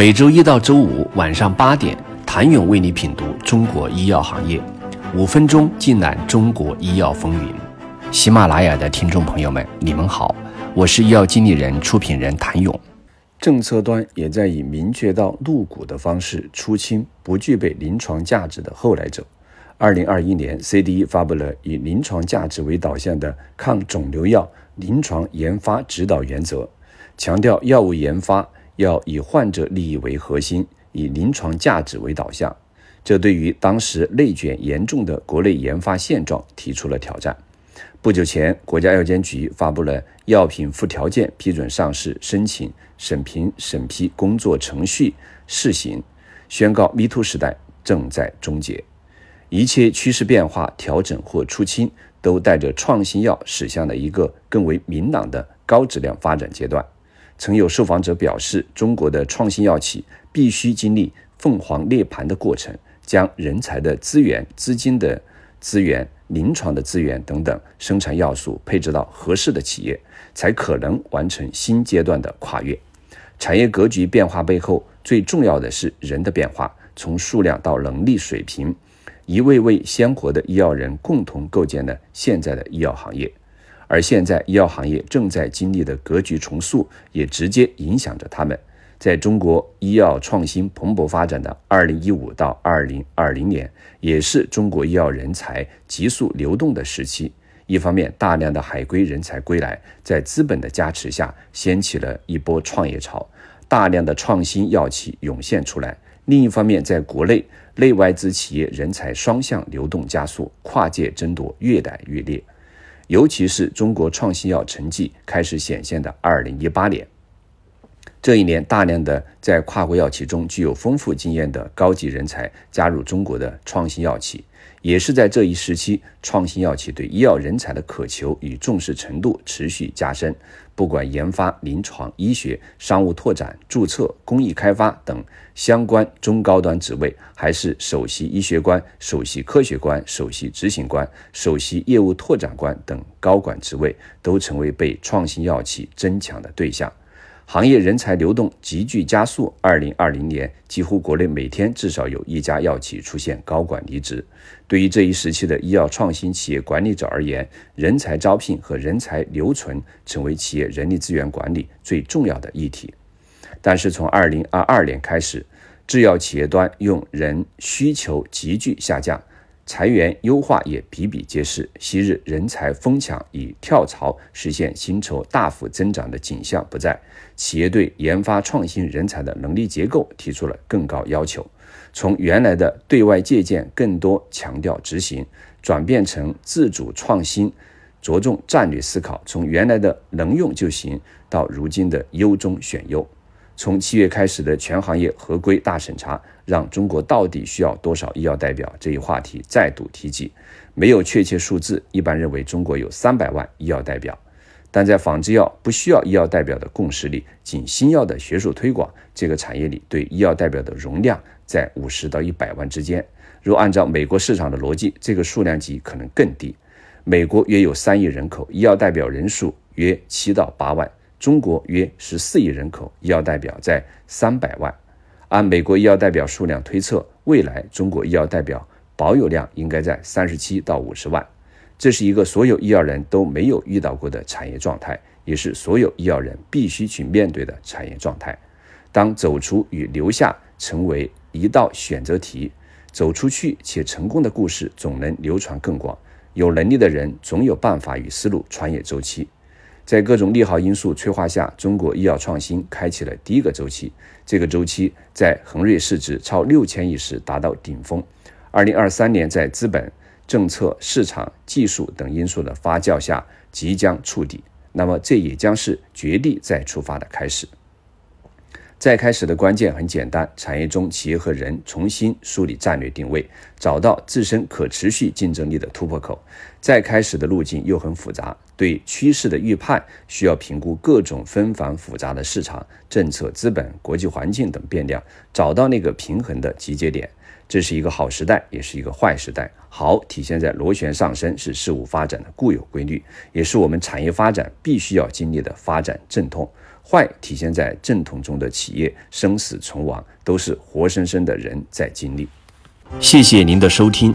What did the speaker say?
每周一到周五晚上八点，谭勇为你品读中国医药行业，五分钟尽览中国医药风云。喜马拉雅的听众朋友们，你们好，我是医药经理人、出品人谭勇。政策端也在以明确到入股的方式出清不具备临床价值的后来者。二零二一年，CDE 发布了以临床价值为导向的抗肿瘤药临床研发指导原则，强调药物研发要以患者利益为核心，以临床价值为导向。这对于当时内卷严重的国内研发现状提出了挑战。不久前，国家药监局发布了药品附条件批准上市申请审评审批工作程序试行，宣告 “Me Too” 时代正在终结。一切趋势变化、调整或出清，都带着创新药驶向了一个更为明朗的高质量发展阶段。曾有受访者表示，中国的创新药企必须经历凤凰涅槃的过程，将人才的资源、资金的资源、临床的资源等等生产要素配置到合适的企业，才可能完成新阶段的跨越。产业格局变化背后，最重要的是人的变化，从数量到能力水平。一位位鲜活的医药人共同构建了现在的医药行业，而现在医药行业正在经历的格局重塑，也直接影响着他们。在中国医药创新蓬勃发展的二零一五到二零二零年，也是中国医药人才急速流动的时期。一方面，大量的海归人才归来，在资本的加持下，掀起了一波创业潮，大量的创新药企涌现出来。另一方面，在国内内外资企业人才双向流动加速，跨界争夺越来越烈。尤其是中国创新药成绩开始显现的二零一八年，这一年大量的在跨国药企中具有丰富经验的高级人才加入中国的创新药企。也是在这一时期，创新药企对医药人才的渴求与重视程度持续加深。不管研发、临床医学、商务拓展、注册、工艺开发等相关中高端职位，还是首席医学官、首席科学官、首席执行官、首席业务拓展官等高管职位，都成为被创新药企争抢的对象。行业人才流动急剧加速。二零二零年，几乎国内每天至少有一家药企出现高管离职。对于这一时期的医药创新企业管理者而言，人才招聘和人才留存成为企业人力资源管理最重要的议题。但是，从二零二二年开始，制药企业端用人需求急剧下降。裁员优化也比比皆是，昔日人才疯抢以跳槽实现薪酬大幅增长的景象不再。企业对研发创新人才的能力结构提出了更高要求，从原来的对外借鉴更多强调执行，转变成自主创新，着重战略思考。从原来的能用就行，到如今的优中选优。从七月开始的全行业合规大审查，让中国到底需要多少医药代表这一话题再度提及。没有确切数字，一般认为中国有三百万医药代表。但在仿制药不需要医药代表的共识里，仅新药的学术推广这个产业里，对医药代表的容量在五十到一百万之间。若按照美国市场的逻辑，这个数量级可能更低。美国约有三亿人口，医药代表人数约七到八万。中国约十四亿人口，医药代表在三百万。按美国医药代表数量推测，未来中国医药代表保有量应该在三十七到五十万。这是一个所有医药人都没有遇到过的产业状态，也是所有医药人必须去面对的产业状态。当走出与留下成为一道选择题，走出去且成功的故事总能流传更广。有能力的人总有办法与思路穿越周期。在各种利好因素催化下，中国医药创新开启了第一个周期。这个周期在恒瑞市值超六千亿时达到顶峰。二零二三年在资本、政策、市场、技术等因素的发酵下，即将触底。那么，这也将是绝地再出发的开始。再开始的关键很简单：产业中企业和人重新梳理战略定位，找到自身可持续竞争力的突破口。再开始的路径又很复杂，对趋势的预判需要评估各种纷繁复杂的市场、政策、资本、国际环境等变量，找到那个平衡的集结点。这是一个好时代，也是一个坏时代。好体现在螺旋上升是事物发展的固有规律，也是我们产业发展必须要经历的发展阵痛。坏体现在阵痛中的企业生死存亡都是活生生的人在经历。谢谢您的收听。